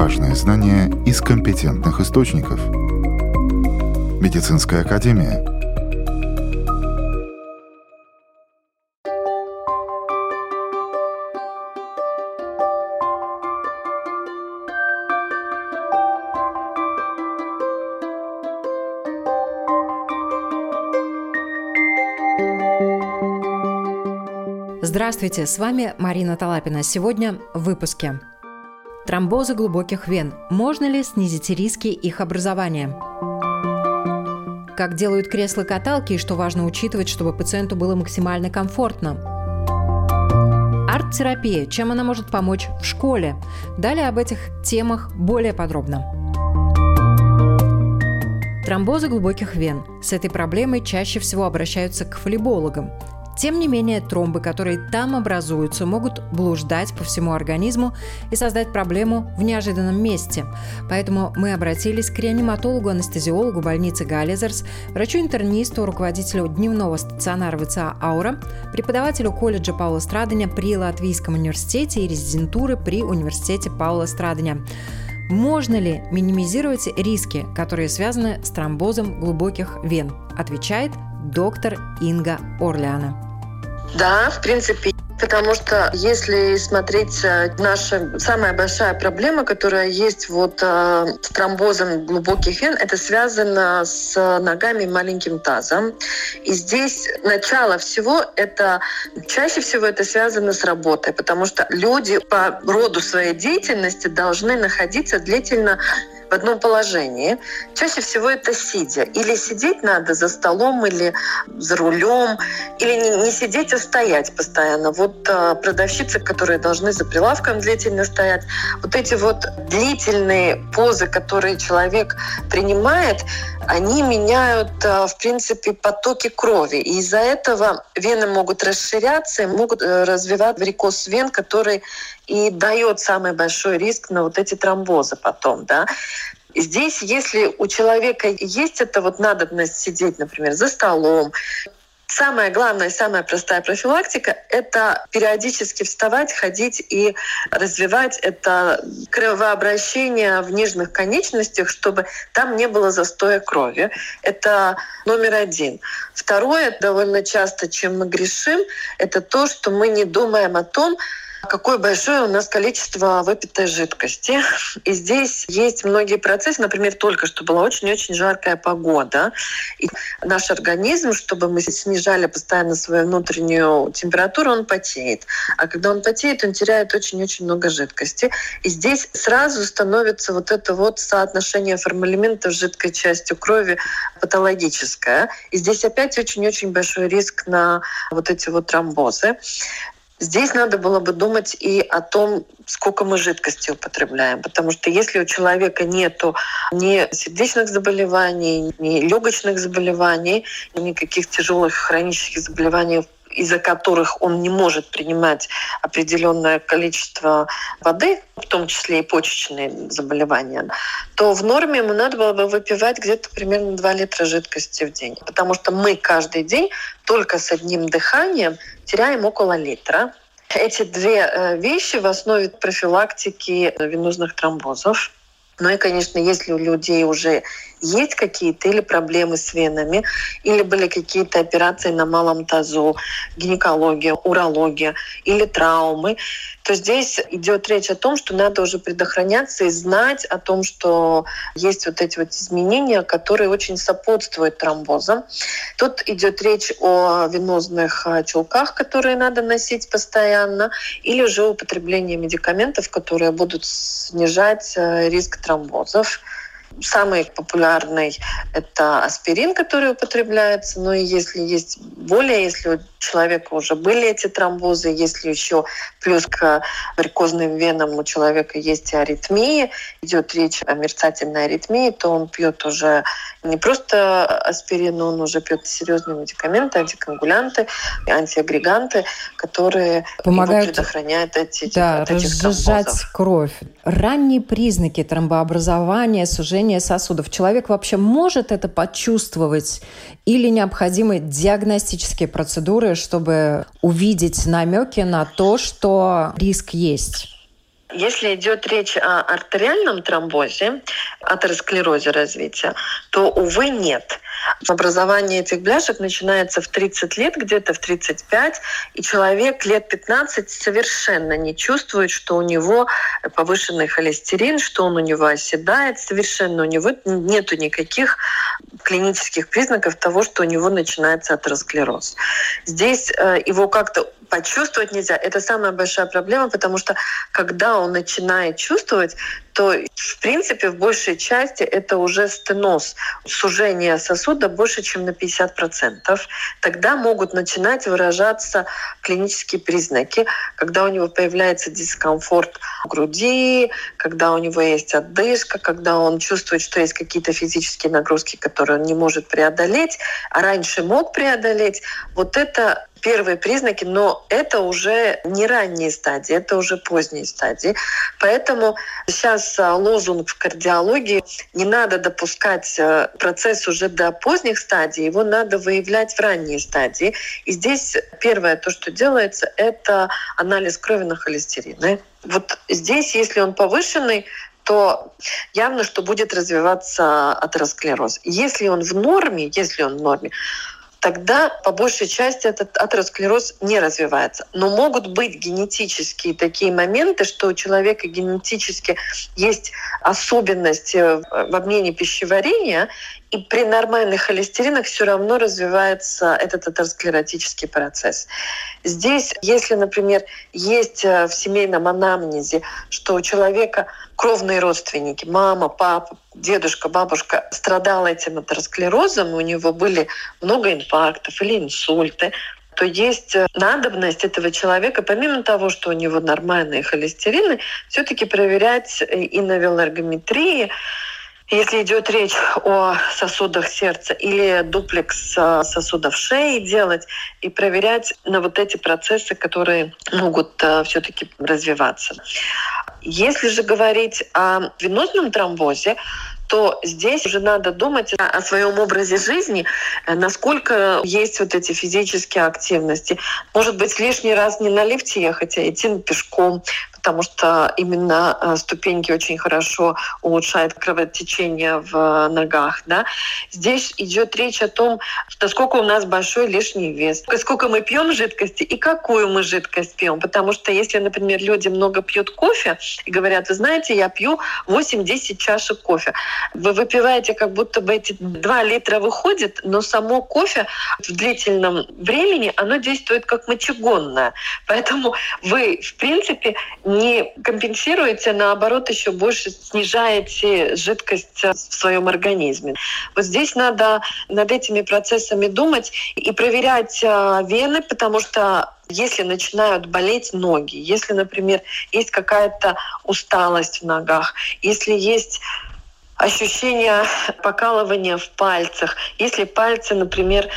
Важные знания из компетентных источников. Медицинская академия. Здравствуйте, с вами Марина Талапина. Сегодня в выпуске. Тромбозы глубоких вен. Можно ли снизить риски их образования? Как делают кресла-каталки и что важно учитывать, чтобы пациенту было максимально комфортно? Арт-терапия. Чем она может помочь в школе? Далее об этих темах более подробно. Тромбозы глубоких вен. С этой проблемой чаще всего обращаются к флебологам. Тем не менее, тромбы, которые там образуются, могут блуждать по всему организму и создать проблему в неожиданном месте. Поэтому мы обратились к реаниматологу-анестезиологу больницы Галлизерс, врачу-интернисту, руководителю дневного стационара ВЦА «Аура», преподавателю колледжа Паула Страдания при Латвийском университете и резидентуры при университете Паула Страдания. Можно ли минимизировать риски, которые связаны с тромбозом глубоких вен? Отвечает доктор Инга Орляна. Да, в принципе, потому что если смотреть э, наша самая большая проблема, которая есть вот э, с тромбозом глубоких вен, это связано с ногами и маленьким тазом. И здесь начало всего это чаще всего это связано с работой, потому что люди по роду своей деятельности должны находиться длительно в одном положении. Чаще всего это сидя. Или сидеть надо за столом, или за рулем, или не, не сидеть, а стоять постоянно. Вот э, продавщицы, которые должны за прилавком длительно стоять, вот эти вот длительные позы, которые человек принимает, они меняют, э, в принципе, потоки крови. И из-за этого вены могут расширяться могут э, развивать варикоз вен, который и дает самый большой риск на вот эти тромбозы потом. Да? Здесь, если у человека есть эта вот надобность сидеть, например, за столом, Самая главная, самая простая профилактика – это периодически вставать, ходить и развивать это кровообращение в нижних конечностях, чтобы там не было застоя крови. Это номер один. Второе, довольно часто, чем мы грешим, это то, что мы не думаем о том, какое большое у нас количество выпитой жидкости. И здесь есть многие процессы. Например, только что была очень-очень жаркая погода. И наш организм, чтобы мы снижали постоянно свою внутреннюю температуру, он потеет. А когда он потеет, он теряет очень-очень много жидкости. И здесь сразу становится вот это вот соотношение формалимента с жидкой частью крови патологическое. И здесь опять очень-очень большой риск на вот эти вот тромбозы. Здесь надо было бы думать и о том, сколько мы жидкости употребляем. Потому что если у человека нет ни сердечных заболеваний, ни легочных заболеваний, ни каких тяжелых хронических заболеваний из-за которых он не может принимать определенное количество воды, в том числе и почечные заболевания, то в норме ему надо было бы выпивать где-то примерно 2 литра жидкости в день. Потому что мы каждый день только с одним дыханием теряем около литра. Эти две э, вещи в основе профилактики венозных тромбозов. Ну и, конечно, если у людей уже есть какие-то или проблемы с венами, или были какие-то операции на малом тазу, гинекология, урология или травмы, то здесь идет речь о том, что надо уже предохраняться и знать о том, что есть вот эти вот изменения, которые очень сопутствуют тромбозам. Тут идет речь о венозных а, чулках, которые надо носить постоянно, или уже употребление медикаментов, которые будут снижать а, риск тромбозов. Самый популярный – это аспирин, который употребляется. Но и если есть более, если у человека уже были эти тромбозы, если еще плюс к варикозным венам у человека есть аритмии, идет речь о мерцательной аритмии, то он пьет уже не просто аспирин, но он уже пьет серьезные медикаменты, антикоагулянты, антиагреганты, которые помогают предохраняют эти да, от этих разжижать кровь. Ранние признаки тромбообразования, сужения сосудов. Человек вообще может это почувствовать или необходимы диагностические процедуры, чтобы увидеть намеки на то, что риск есть? Если идет речь о артериальном тромбозе, атеросклерозе развития, то, увы, нет. Образование этих бляшек начинается в 30 лет, где-то в 35, и человек лет 15 совершенно не чувствует, что у него повышенный холестерин, что он у него оседает, совершенно у него нету никаких клинических признаков того, что у него начинается атеросклероз. Здесь э, его как-то почувствовать нельзя. Это самая большая проблема, потому что когда он начинает чувствовать, то в принципе в большей части это уже стеноз, сужение сосуда больше, чем на 50%. Тогда могут начинать выражаться клинические признаки, когда у него появляется дискомфорт в груди, когда у него есть отдышка, когда он чувствует, что есть какие-то физические нагрузки, которые он не может преодолеть, а раньше мог преодолеть. Вот это первые признаки, но это уже не ранние стадии, это уже поздние стадии. Поэтому сейчас а, лозунг в кардиологии не надо допускать а, процесс уже до поздних стадий, его надо выявлять в ранние стадии. И здесь первое, то, что делается, это анализ крови на холестерин. Вот здесь, если он повышенный, то явно, что будет развиваться атеросклероз. Если он в норме, если он в норме, тогда по большей части этот атеросклероз не развивается. Но могут быть генетические такие моменты, что у человека генетически есть особенность в обмене пищеварения, и при нормальных холестеринах все равно развивается этот атеросклеротический процесс. Здесь, если, например, есть э, в семейном анамнезе, что у человека кровные родственники, мама, папа, дедушка, бабушка страдала этим атеросклерозом, у него были много инфарктов или инсульты, то есть э, надобность этого человека, помимо того, что у него нормальные холестерины, все-таки проверять и на велоргометрии, если идет речь о сосудах сердца или дуплекс э, сосудов шеи делать и проверять на вот эти процессы, которые могут э, все-таки развиваться. Если же говорить о венозном тромбозе, то здесь уже надо думать о своем образе жизни, э, насколько есть вот эти физические активности. Может быть, лишний раз не на лифте ехать, а идти пешком, потому что именно э, ступеньки очень хорошо улучшают кровотечение в ногах. Да? Здесь идет речь о том, насколько у нас большой лишний вес, сколько мы пьем жидкости и какую мы жидкость пьем. Потому что если, например, люди много пьют кофе и говорят, вы знаете, я пью 8-10 чашек кофе, вы выпиваете, как будто бы эти 2 литра выходит, но само кофе в длительном времени, оно действует как мочегонное. Поэтому вы, в принципе, не компенсируете, наоборот, еще больше снижаете жидкость в своем организме. Вот здесь надо над этими процессами думать и проверять а, вены, потому что если начинают болеть ноги, если, например, есть какая-то усталость в ногах, если есть ощущение покалывания в пальцах. Если пальцы, например,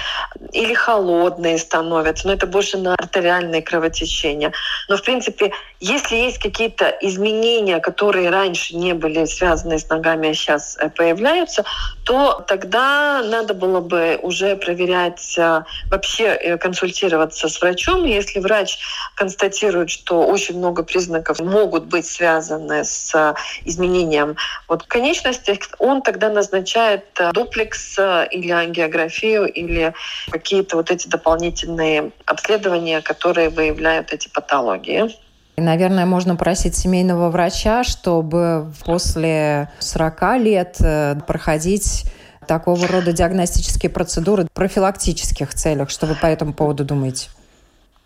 или холодные становятся, но это больше на артериальное кровотечение. Но, в принципе, если есть какие-то изменения, которые раньше не были связаны с ногами, а сейчас э, появляются, то тогда надо было бы уже проверять, э, вообще э, консультироваться с врачом. Если врач констатирует, что очень много признаков могут быть связаны с изменением вот конечности, он тогда назначает дуплекс или ангиографию или какие-то вот эти дополнительные обследования, которые выявляют эти патологии. Наверное, можно просить семейного врача, чтобы после 40 лет э, проходить такого рода диагностические процедуры в профилактических целях. Что вы по этому поводу думаете?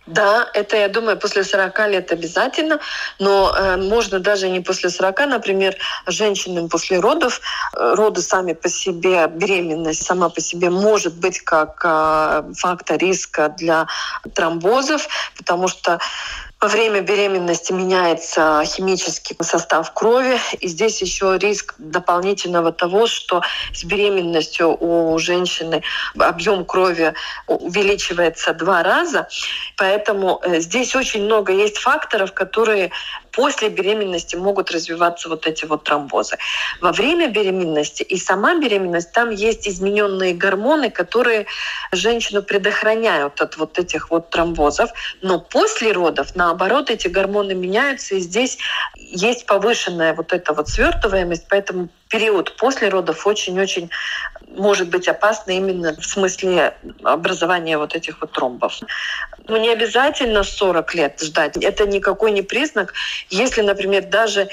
Да, это, я думаю, после 40 лет обязательно, но э, можно даже не после 40, например, женщинам после родов. Э, роды сами по себе, беременность сама по себе может быть как э, фактор риска для тромбозов, потому что во время беременности меняется химический состав крови, и здесь еще риск дополнительного того, что с беременностью у женщины объем крови увеличивается два раза, поэтому э, здесь очень много есть факторов, которые после беременности могут развиваться вот эти вот тромбозы. Во время беременности и сама беременность, там есть измененные гормоны, которые женщину предохраняют от вот этих вот тромбозов. Но после родов, наоборот, эти гормоны меняются, и здесь есть повышенная вот эта вот свертываемость, поэтому период после родов очень-очень может быть опасно именно в смысле образования вот этих вот тромбов. Но не обязательно 40 лет ждать. Это никакой не признак. Если, например, даже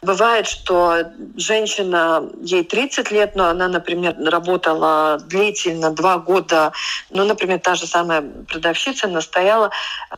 Бывает, что женщина, ей 30 лет, но она, например, работала длительно, два года. Ну, например, та же самая продавщица настояла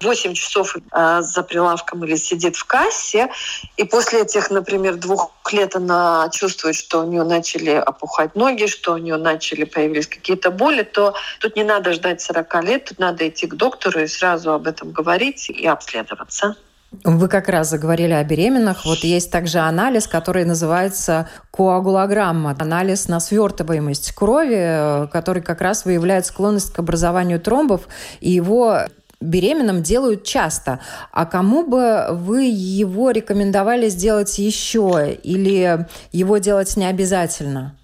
8 часов э, за прилавком или сидит в кассе, и после этих, например, двух лет она чувствует, что у нее начали опухать ноги, что у нее начали появились какие-то боли, то тут не надо ждать 40 лет, тут надо идти к доктору и сразу об этом говорить и обследоваться. Вы как раз заговорили о беременных. Вот есть также анализ, который называется коагулограмма. Анализ на свертываемость крови, который как раз выявляет склонность к образованию тромбов. И его беременным делают часто. А кому бы вы его рекомендовали сделать еще? Или его делать не обязательно?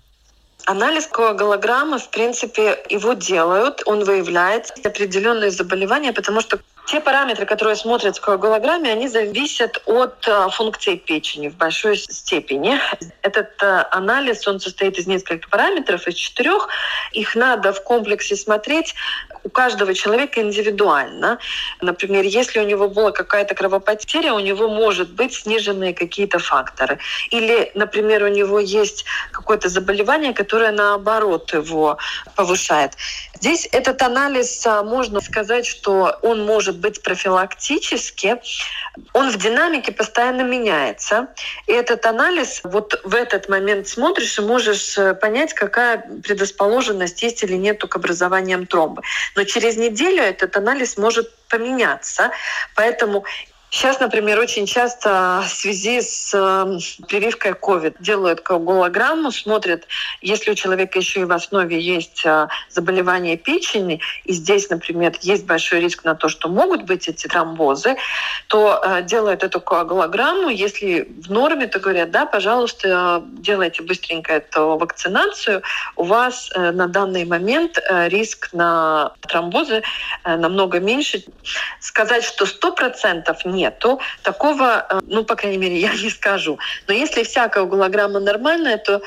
Анализ коагулограммы, в принципе, его делают, он выявляет определенные заболевания, потому что те параметры, которые смотрят в коагулограмме, они зависят от э, функции печени в большой степени. Этот э, анализ, он состоит из нескольких параметров, из четырех. Их надо в комплексе смотреть у каждого человека индивидуально. Например, если у него была какая-то кровопотеря, у него может быть сниженные какие-то факторы. Или, например, у него есть какое-то заболевание, которое наоборот его повышает. Здесь этот анализ, э, можно сказать, что он может быть профилактически, он в динамике постоянно меняется. И этот анализ, вот в этот момент смотришь и можешь э, понять, какая предрасположенность есть или нет к образованиям тромбы. Но через неделю этот анализ может поменяться. Поэтому Сейчас, например, очень часто в связи с э, прививкой COVID делают коагулограмму, смотрят, если у человека еще и в основе есть э, заболевание печени, и здесь, например, есть большой риск на то, что могут быть эти тромбозы, то э, делают эту коагулограмму. Если в норме, то говорят, да, пожалуйста, делайте быстренько эту вакцинацию. У вас на данный момент риск на тромбозы намного меньше. Сказать, что 100% нет, нету. Такого, э, ну, по крайней мере, я не скажу. Но если всякая углограмма нормальная, то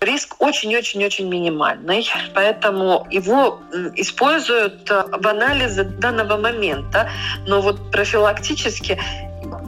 риск очень-очень-очень минимальный, поэтому его используют э, в анализе данного момента, но вот профилактически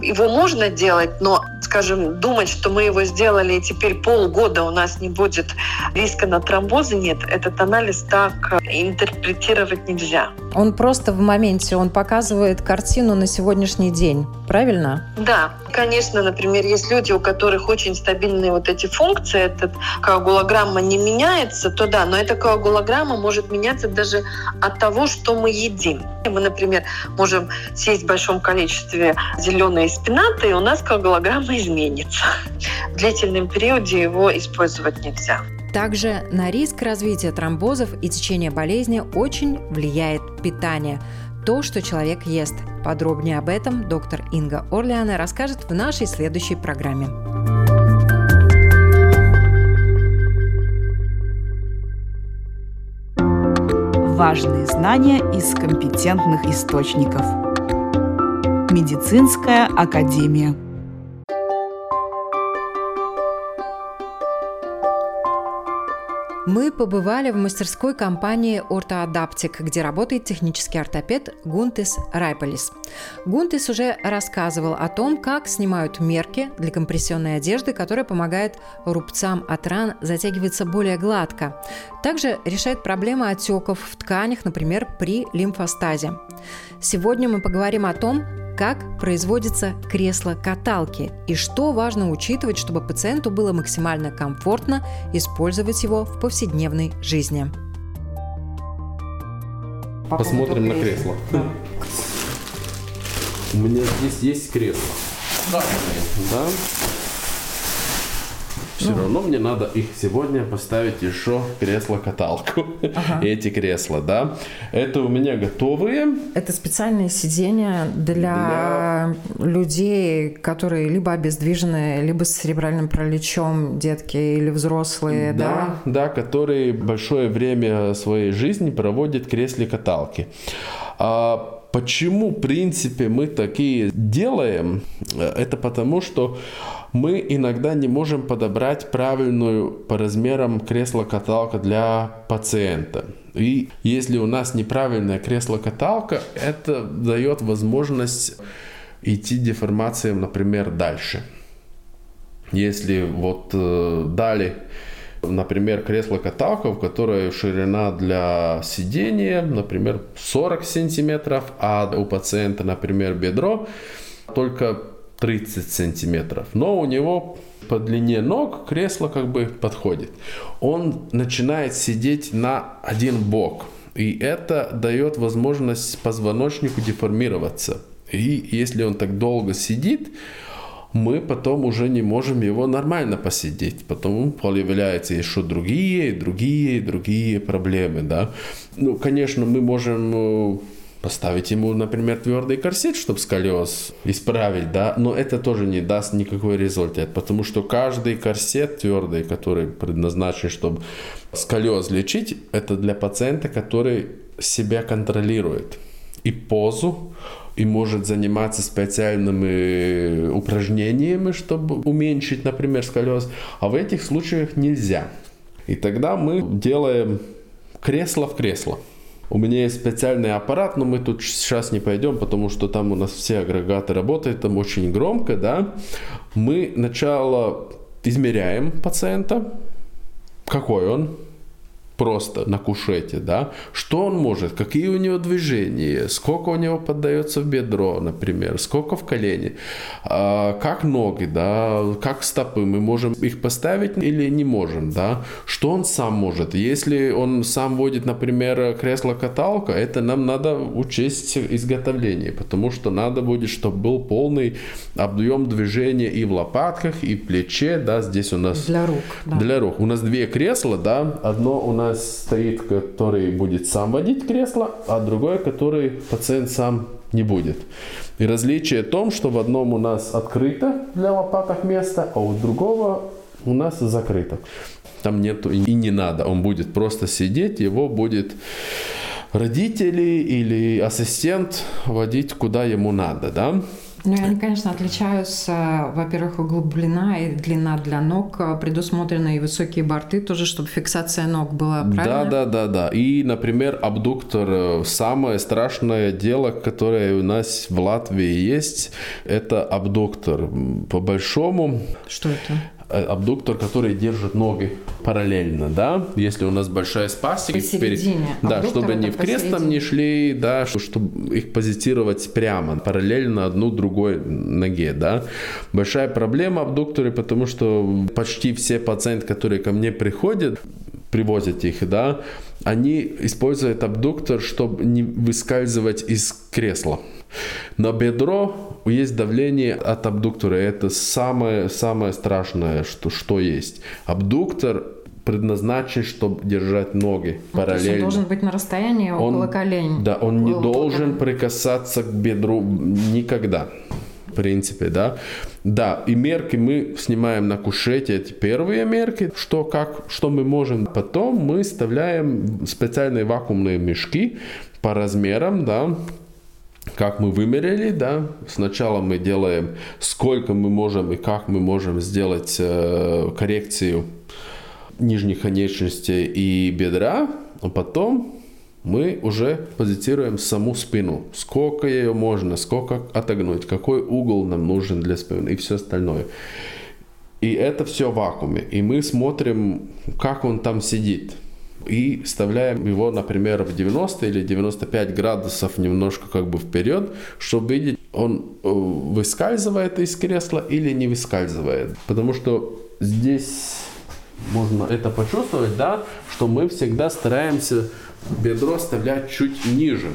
его можно делать, но, скажем, думать, что мы его сделали, и теперь полгода у нас не будет риска на тромбозы, нет, этот анализ так э, интерпретировать нельзя. Он просто в моменте, он показывает картину на сегодняшний день, правильно? Да, конечно, например, есть люди, у которых очень стабильные вот эти функции, этот коагулограмма не меняется, то да, но эта коагулограмма может меняться даже от того, что мы едим. Мы, например, можем съесть в большом количестве зеленые спинаты, и у нас коагулограмма изменится. В длительном периоде его использовать нельзя. Также на риск развития тромбозов и течения болезни очень влияет питание. То, что человек ест. Подробнее об этом доктор Инга Орлиана расскажет в нашей следующей программе. Важные знания из компетентных источников. Медицинская академия. Мы побывали в мастерской компании «Ортоадаптик», где работает технический ортопед Гунтис Райполис. Гунтис уже рассказывал о том, как снимают мерки для компрессионной одежды, которая помогает рубцам от ран затягиваться более гладко. Также решает проблемы отеков в тканях, например, при лимфостазе. Сегодня мы поговорим о том, как производится кресло-каталки и что важно учитывать, чтобы пациенту было максимально комфортно использовать его в повседневной жизни. По Посмотрим на кресло. Да. У меня здесь есть кресло. Да. Да. Все ну. равно мне надо их сегодня поставить еще кресло-каталку. Ага. Эти кресла, да. Это у меня готовые. Это специальные сиденья для, для людей, которые либо обездвижены, либо с церебральным параличом, детки или взрослые, да? Да, да которые большое время своей жизни проводят в кресле-каталке. А Почему, в принципе, мы такие делаем? Это потому, что мы иногда не можем подобрать правильную по размерам кресло-каталка для пациента. И если у нас неправильная кресло-каталка, это дает возможность идти деформациям, например, дальше. Если вот э, дали Например, кресло-каталка, в которой ширина для сидения, например, 40 сантиметров, а у пациента, например, бедро только 30 сантиметров. Но у него по длине ног кресло как бы подходит. Он начинает сидеть на один бок. И это дает возможность позвоночнику деформироваться. И если он так долго сидит, мы потом уже не можем его нормально посидеть. Потом появляются еще другие, другие, другие проблемы, да. Ну, конечно, мы можем э, поставить ему, например, твердый корсет, чтобы сколиоз исправить, да, но это тоже не даст никакой результат, потому что каждый корсет твердый, который предназначен, чтобы сколиоз лечить, это для пациента, который себя контролирует и позу, и может заниматься специальными упражнениями, чтобы уменьшить, например, сколиоз, а в этих случаях нельзя. И тогда мы делаем кресло в кресло. У меня есть специальный аппарат, но мы тут сейчас не пойдем, потому что там у нас все агрегаты работают, там очень громко, да. Мы сначала измеряем пациента, какой он, просто на кушете, да, что он может, какие у него движения, сколько у него поддается в бедро, например, сколько в колени, а, как ноги, да, как стопы, мы можем их поставить или не можем, да, что он сам может. Если он сам водит, например, кресло-каталка, это нам надо учесть изготовление, потому что надо будет, чтобы был полный объем движения и в лопатках, и в плече, да, здесь у нас... Для рук. Да. Для рук. У нас две кресла, да, одно у нас нас стоит, который будет сам водить кресло, а другой, который пациент сам не будет. И различие в том, что в одном у нас открыто для лопаток место, а у другого у нас закрыто. Там нету и не надо. Он будет просто сидеть, его будет родители или ассистент водить куда ему надо, да? Ну, они, конечно, отличаются. Во-первых, углублена и длина для ног. Предусмотрены и высокие борты тоже, чтобы фиксация ног была правильно? Да, да, да, да. И, например, абдуктор. Самое страшное дело, которое у нас в Латвии есть, это абдуктор. По большому... Что это? Э, абдуктор, который держит ноги параллельно, да, если у нас большая спастика, посередине. да, чтобы они в крест там не шли, да, чтобы их позитировать прямо, параллельно одну другой ноге, да. Большая проблема абдукторы, потому что почти все пациенты, которые ко мне приходят, привозят их, да, они используют абдуктор, чтобы не выскальзывать из кресла. На бедро есть давление от абдуктора. Это самое, самое страшное, что, что есть. Абдуктор предназначен, чтобы держать ноги ну, параллельно. он должен быть на расстоянии он, около колени. Да, он не должен прикасаться к бедру никогда. В принципе, да. Да, и мерки мы снимаем на кушете, эти первые мерки, что, как, что мы можем. Потом мы вставляем специальные вакуумные мешки по размерам, да, как мы вымерили, да, сначала мы делаем, сколько мы можем и как мы можем сделать э, коррекцию нижних конечностей и бедра, а потом мы уже позицируем саму спину. Сколько ее можно, сколько отогнуть, какой угол нам нужен для спины и все остальное. И это все в вакууме. И мы смотрим, как он там сидит и вставляем его, например, в 90 или 95 градусов немножко как бы вперед, чтобы видеть, он э, выскальзывает из кресла или не выскальзывает. Потому что здесь можно это почувствовать, да, что мы всегда стараемся бедро оставлять чуть ниже.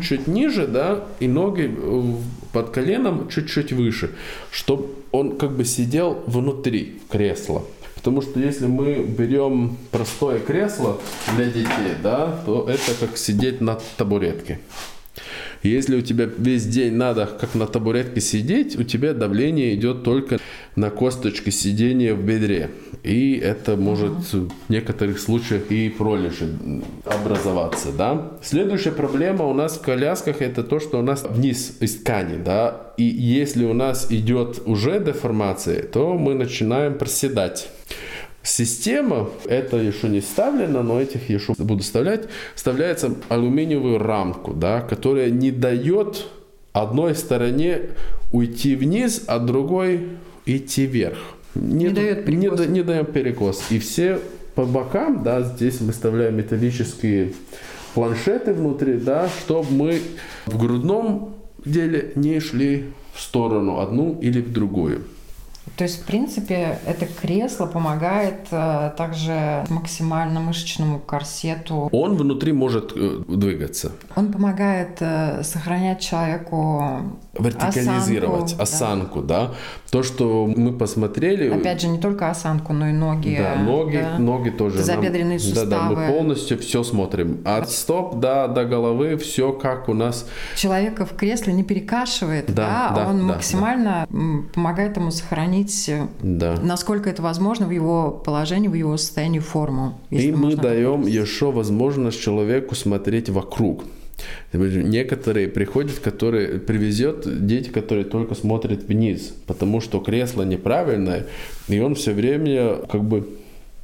Чуть ниже, да, и ноги э, под коленом чуть-чуть выше, чтобы он как бы сидел внутри кресла. Потому что если мы берем простое кресло для детей, да, то это как сидеть на табуретке. Если у тебя весь день надо как на табуретке сидеть, у тебя давление идет только на косточке сидения в бедре. И это может в некоторых случаях и пролежи образоваться. Да? Следующая проблема у нас в колясках это то, что у нас вниз из ткани. Да? И если у нас идет уже деформация, то мы начинаем проседать. Система, это еще не вставлено, но этих еще буду вставлять, вставляется алюминиевую рамку, да, которая не дает одной стороне уйти вниз, а другой идти вверх. Не, не дает перекос. Не, не даем перекос. И все по бокам, да, здесь мы вставляем металлические планшеты внутри, да, чтобы мы в грудном деле не шли в сторону одну или в другую. То есть, в принципе, это кресло помогает э, также максимально мышечному корсету. Он внутри может э, двигаться. Он помогает э, сохранять человеку вертикализировать осанку, осанку да. да. То, что мы посмотрели. Опять же, не только осанку, но и ноги. Да, ноги, да. ноги тоже. Забедренные нам, суставы. Да, да, мы полностью все смотрим. От стоп до, до головы все как у нас. Человека в кресле не перекашивает, да, да, да он да, максимально да. помогает ему сохранить, да. насколько это возможно, в его положении, в его состоянии форму. И мы даем еще возможность человеку смотреть вокруг. Некоторые приходят, которые привезет дети, которые только смотрят вниз, потому что кресло неправильное, и он все время как бы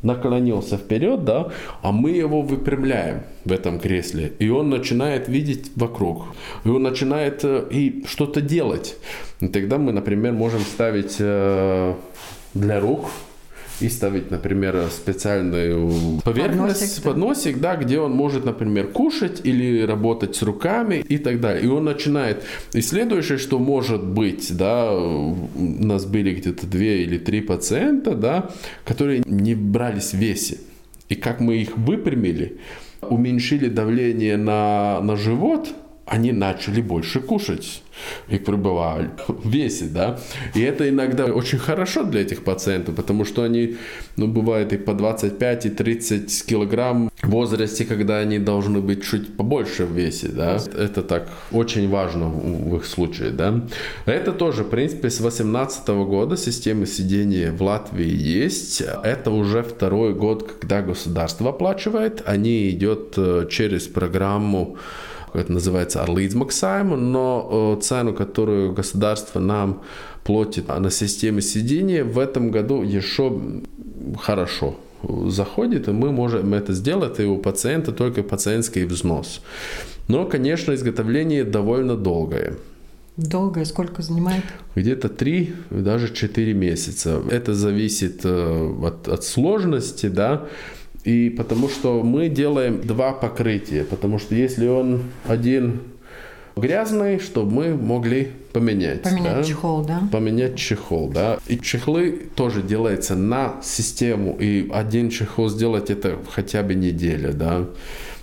наклонился вперед, да, а мы его выпрямляем в этом кресле, и он начинает видеть вокруг, и он начинает э, и что-то делать. И тогда мы, например, можем ставить э, для рук и ставить, например, специальную поверхность, подносик, да. подносик, да, где он может, например, кушать или работать с руками и так далее. И он начинает. И следующее, что может быть, да, у нас были где-то две или три пациента, да, которые не брались в весе. И как мы их выпрямили, уменьшили давление на, на живот – они начали больше кушать и пребывали в весе, да. И это иногда очень хорошо для этих пациентов, потому что они, ну, бывает и по 25, и 30 килограмм в возрасте, когда они должны быть чуть побольше в весе, да. Это так очень важно в их случае, да. Это тоже, в принципе, с 18 года система сидения в Латвии есть. Это уже второй год, когда государство оплачивает. Они идет э, через программу это называется Арлидзмаксайм, но э, цену, которую государство нам платит на системе сидения, в этом году еще хорошо заходит, и мы можем это сделать, и у пациента только пациентский взнос. Но, конечно, изготовление довольно долгое. Долгое сколько занимает? Где-то 3, даже 4 месяца. Это зависит э, от, от сложности, да. И потому что мы делаем два покрытия, потому что если он один грязный, чтобы мы могли поменять. Поменять да? чехол, да? Поменять чехол, да. И чехлы тоже делаются на систему, и один чехол сделать это хотя бы неделя, да.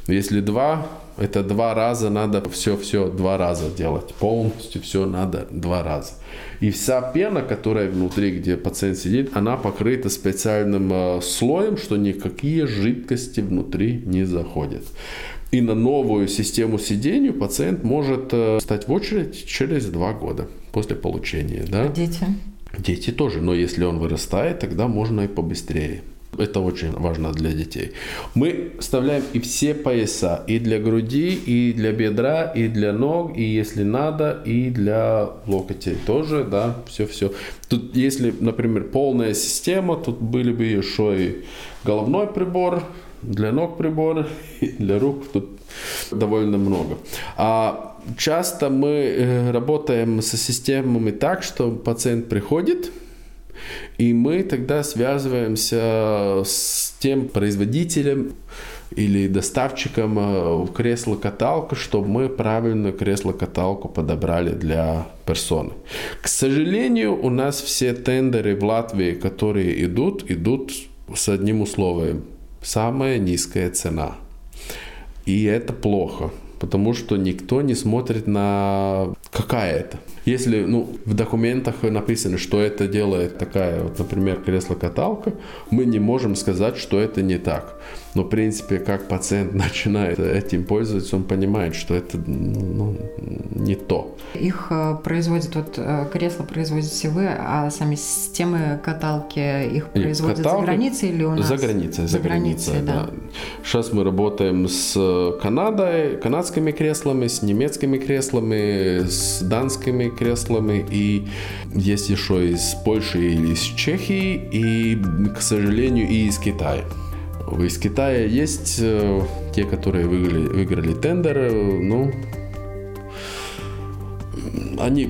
Если два, это два раза надо все-все два раза делать. Полностью все надо два раза. И вся пена, которая внутри, где пациент сидит, она покрыта специальным э, слоем, что никакие жидкости внутри не заходят. И на новую систему сидения пациент может э, стать в очередь через два года после получения. Да? Дети? Дети тоже, но если он вырастает, тогда можно и побыстрее. Это очень важно для детей. Мы вставляем и все пояса, и для груди, и для бедра, и для ног, и если надо, и для локотей тоже, да, все-все. Тут, если, например, полная система, тут были бы еще и головной прибор, для ног прибор, и для рук тут довольно много. А часто мы э, работаем со системами так, что пациент приходит – и мы тогда связываемся с тем производителем или доставщиком э, кресла-каталка, чтобы мы правильно кресло-каталку подобрали для персоны. К сожалению, у нас все тендеры в Латвии, которые идут, идут с одним условием. Самая низкая цена. И это плохо, потому что никто не смотрит на какая это. Если ну, в документах написано, что это делает такая, вот, например, кресло-каталка, мы не можем сказать, что это не так. Но, в принципе, как пациент начинает этим пользоваться, он понимает, что это ну, не то. Их э, производят, вот э, кресло производите вы, а сами системы каталки их производят каталки, за границей или у нас? За границей, за, за границей, границей да. да. Сейчас мы работаем с Канадой, канадскими креслами, с немецкими креслами, с данскими креслами и есть еще из Польши или из Чехии и, к сожалению, и из Китая. Из Китая есть э, те, которые выиграли, выиграли тендер, э, ну, они...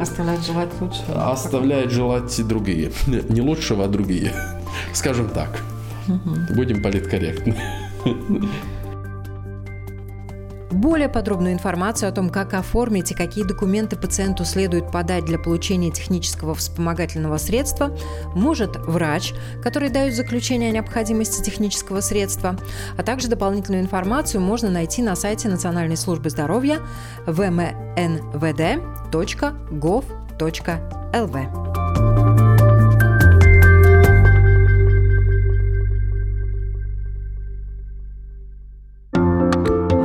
Оставляют желать лучшего. Оставляют желать другие. Не лучшего, а другие. Скажем так. Будем политкорректны. Более подробную информацию о том, как оформить и какие документы пациенту следует подать для получения технического вспомогательного средства, может врач, который дает заключение о необходимости технического средства, а также дополнительную информацию можно найти на сайте Национальной службы здоровья vmnvd.gov.lv.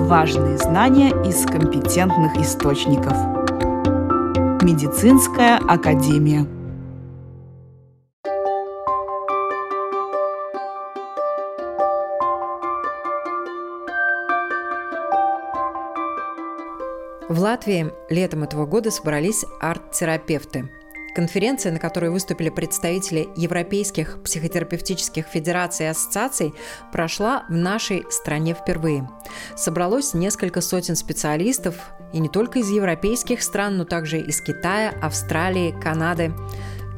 Важные знания из компетентных источников. Медицинская академия. В Латвии летом этого года собрались арт-терапевты – Конференция, на которой выступили представители европейских психотерапевтических федераций и ассоциаций, прошла в нашей стране впервые. Собралось несколько сотен специалистов, и не только из европейских стран, но также из Китая, Австралии, Канады.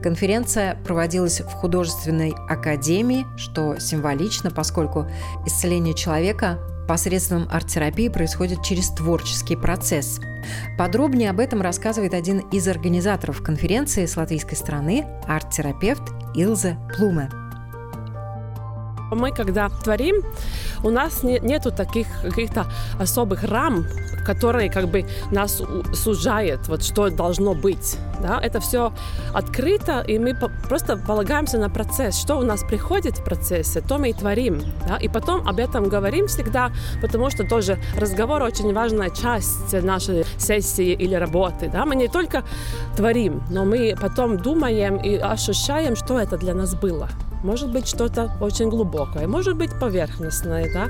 Конференция проводилась в художественной академии, что символично, поскольку исцеление человека посредством арт-терапии происходит через творческий процесс. Подробнее об этом рассказывает один из организаторов конференции с латвийской стороны, арт-терапевт Илзе Плуме. Мы, когда творим, у нас не, нету таких каких-то особых рам, которые как бы нас сужают, вот что должно быть. Да? Это все открыто, и мы просто полагаемся на процесс. Что у нас приходит в процессе, то мы и творим. Да? И потом об этом говорим всегда, потому что тоже разговор очень важная часть нашей сессии или работы. Да? Мы не только творим, но мы потом думаем и ощущаем, что это для нас было может быть что-то очень глубокое, может быть поверхностное, да,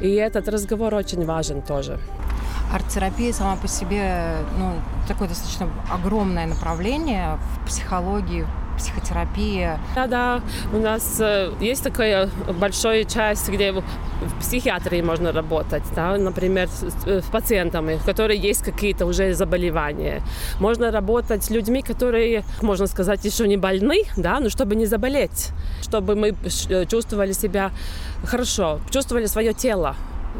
и этот разговор очень важен тоже. Арт-терапия сама по себе, ну, такое достаточно огромное направление в психологии, психотерапия. Да-да, у нас э, есть такая большая часть, где в психиатрии можно работать, да, например, с, с э, пациентами, у которых есть какие-то уже заболевания. Можно работать с людьми, которые, можно сказать, еще не больны, да, но чтобы не заболеть, чтобы мы э, чувствовали себя хорошо, чувствовали свое тело,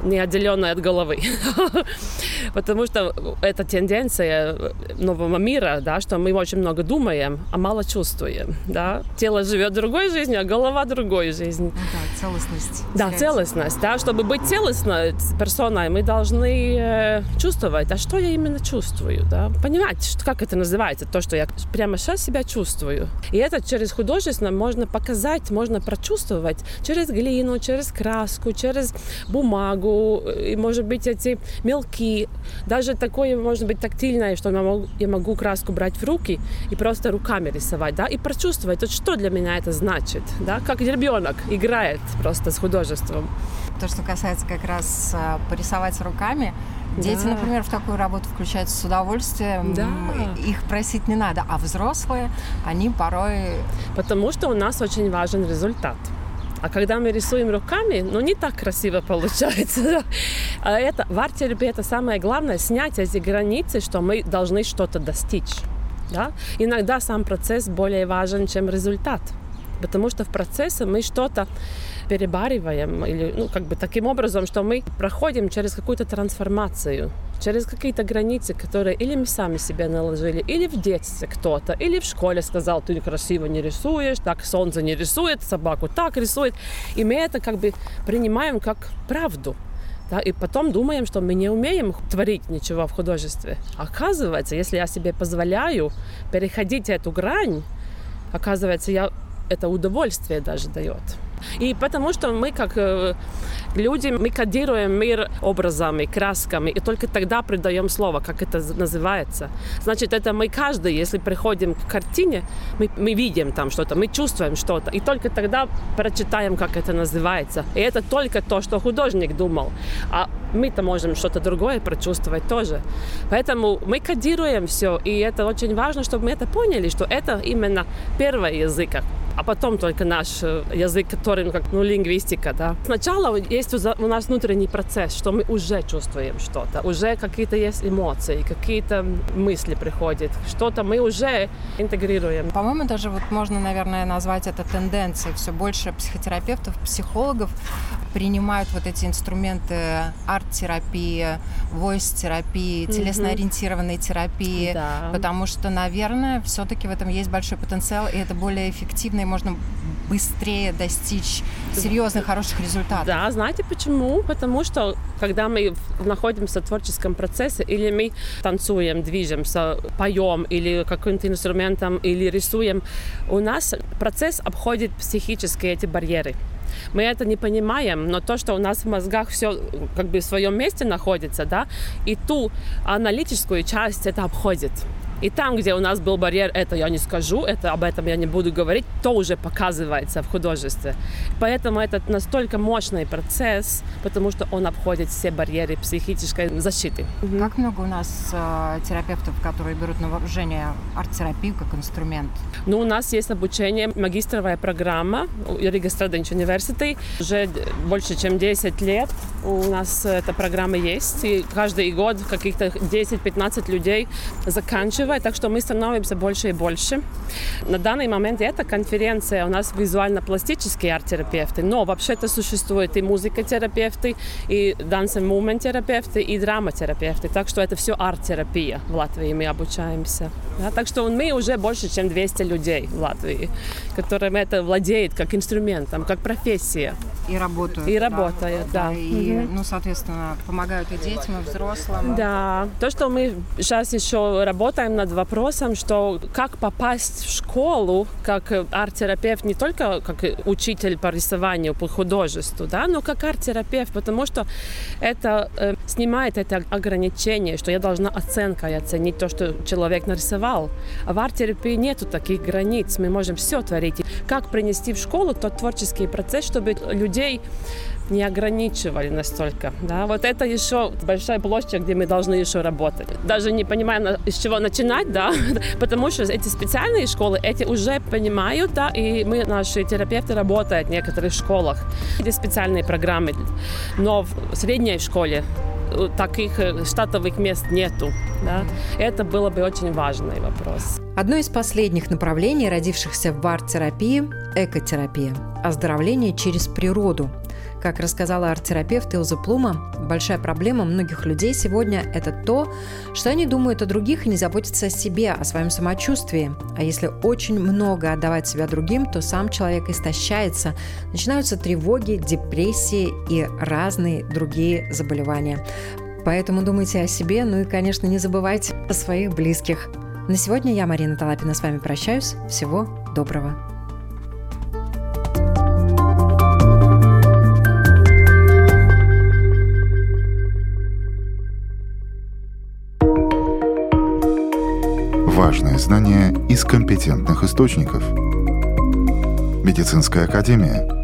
не отделенная от головы. Потому что это тенденция нового мира, да, что мы очень много думаем, а мало чувствуем. Да? Тело живет другой жизнью, а голова другой жизнью. Ну, да, целостность. Да, целостность. Да? Чтобы быть целостной персоной, мы должны э, чувствовать, а что я именно чувствую. Да? Понимать, что, как это называется, то, что я прямо сейчас себя чувствую. И это через художественно можно показать, можно прочувствовать через глину, через краску, через бумагу, и, может быть, эти мелкие, даже такое, может быть, тактильное, что я могу, я могу краску брать в руки и просто руками рисовать, да, и прочувствовать, вот что для меня это значит, да, как ребенок играет просто с художеством. То, что касается как раз э, порисовать руками, Дети, да. например, в такую работу включаются с удовольствием. Да. Их просить не надо. А взрослые, они порой... Потому что у нас очень важен результат. А когда мы рисуем руками, ну не так красиво получается. А это, в арт-терапии это самое главное, снять эти границы, что мы должны что-то достичь. Да? Иногда сам процесс более важен, чем результат. Потому что в процессе мы что-то перебариваем, или, ну, как бы таким образом, что мы проходим через какую-то трансформацию, через какие-то границы, которые или мы сами себе наложили, или в детстве кто-то, или в школе сказал, ты красиво не рисуешь, так солнце не рисует, собаку так рисует. И мы это как бы принимаем как правду. Да, и потом думаем, что мы не умеем творить ничего в художестве. Оказывается, если я себе позволяю переходить эту грань, оказывается, я это удовольствие даже дает. И потому что мы, как э, люди, мы кодируем мир образами, красками, и только тогда придаем слово, как это называется. Значит, это мы каждый, если приходим к картине, мы, мы видим там что-то, мы чувствуем что-то, и только тогда прочитаем, как это называется. И это только то, что художник думал. А мы-то можем что-то другое прочувствовать тоже. Поэтому мы кодируем все, и это очень важно, чтобы мы это поняли, что это именно первый язык, а потом только наш э, язык, который, ну, как, ну, лингвистика, да. Сначала есть у нас внутренний процесс, что мы уже чувствуем что-то, уже какие-то есть эмоции, какие-то мысли приходят, что-то мы уже интегрируем. По-моему, даже вот можно, наверное, назвать это тенденцией. Все больше психотерапевтов, психологов принимают вот эти инструменты арт-терапии, voice-терапии, телесно-ориентированной терапии, да. потому что, наверное, все-таки в этом есть большой потенциал, и это более эффективно и можно быстрее достичь серьезных, хороших результатов. Да, знаете почему? Потому что когда мы находимся в творческом процессе, или мы танцуем, движемся, поем, или каким-то инструментом, или рисуем, у нас процесс обходит психические эти барьеры. Мы это не понимаем, но то, что у нас в мозгах все как бы в своем месте находится, да, и ту аналитическую часть это обходит. И там, где у нас был барьер, это я не скажу, это об этом я не буду говорить, то уже показывается в художестве. Поэтому это настолько мощный процесс, потому что он обходит все барьеры психической защиты. Как много у нас э, терапевтов, которые берут на вооружение арт-терапию как инструмент? Ну, у нас есть обучение, магистровая программа Рига Страденч университет. Уже больше, чем 10 лет у нас эта программа есть. И каждый год каких-то 10-15 людей заканчивают развивать, так что мы становимся больше и больше. На данный момент эта конференция у нас визуально-пластические арт-терапевты, но вообще-то существует и музыкотерапевты, и dance and movement терапевты, и драматерапевты, так что это все арт-терапия в Латвии, мы обучаемся. Да, так что мы уже больше, чем 200 людей в Латвии, которым это владеет как инструментом, как профессия. И работают. И работают, да. да. И, угу. ну, соответственно, помогают и детям, и взрослым. Да. То, что мы сейчас еще работаем над вопросом, что как попасть в школу как арт-терапевт, не только как учитель по рисованию, по художеству, да, но как арт-терапевт, потому что это э, снимает это ограничение, что я должна оценкой оценить то, что человек нарисовал. А в арт-терапии нету таких границ, мы можем все творить. Как принести в школу тот творческий процесс, чтобы людей не ограничивали настолько. Да? Вот это еще большая площадь, где мы должны еще работать. Даже не понимая, с чего начинать, да, потому что эти специальные школы, эти уже понимают, да, и мы, наши терапевты, работают в некоторых школах, где специальные программы. Но в средней школе э, таких э, штатовых мест нету. Да? Это было бы очень важный вопрос. Одно из последних направлений, родившихся в арт-терапии – экотерапия – оздоровление через природу – как рассказала арт-терапевт Илза Плума, большая проблема многих людей сегодня – это то, что они думают о других и не заботятся о себе, о своем самочувствии. А если очень много отдавать себя другим, то сам человек истощается, начинаются тревоги, депрессии и разные другие заболевания. Поэтому думайте о себе, ну и, конечно, не забывайте о своих близких. На сегодня я, Марина Талапина, с вами прощаюсь. Всего доброго. Важные знания из компетентных источников. Медицинская академия –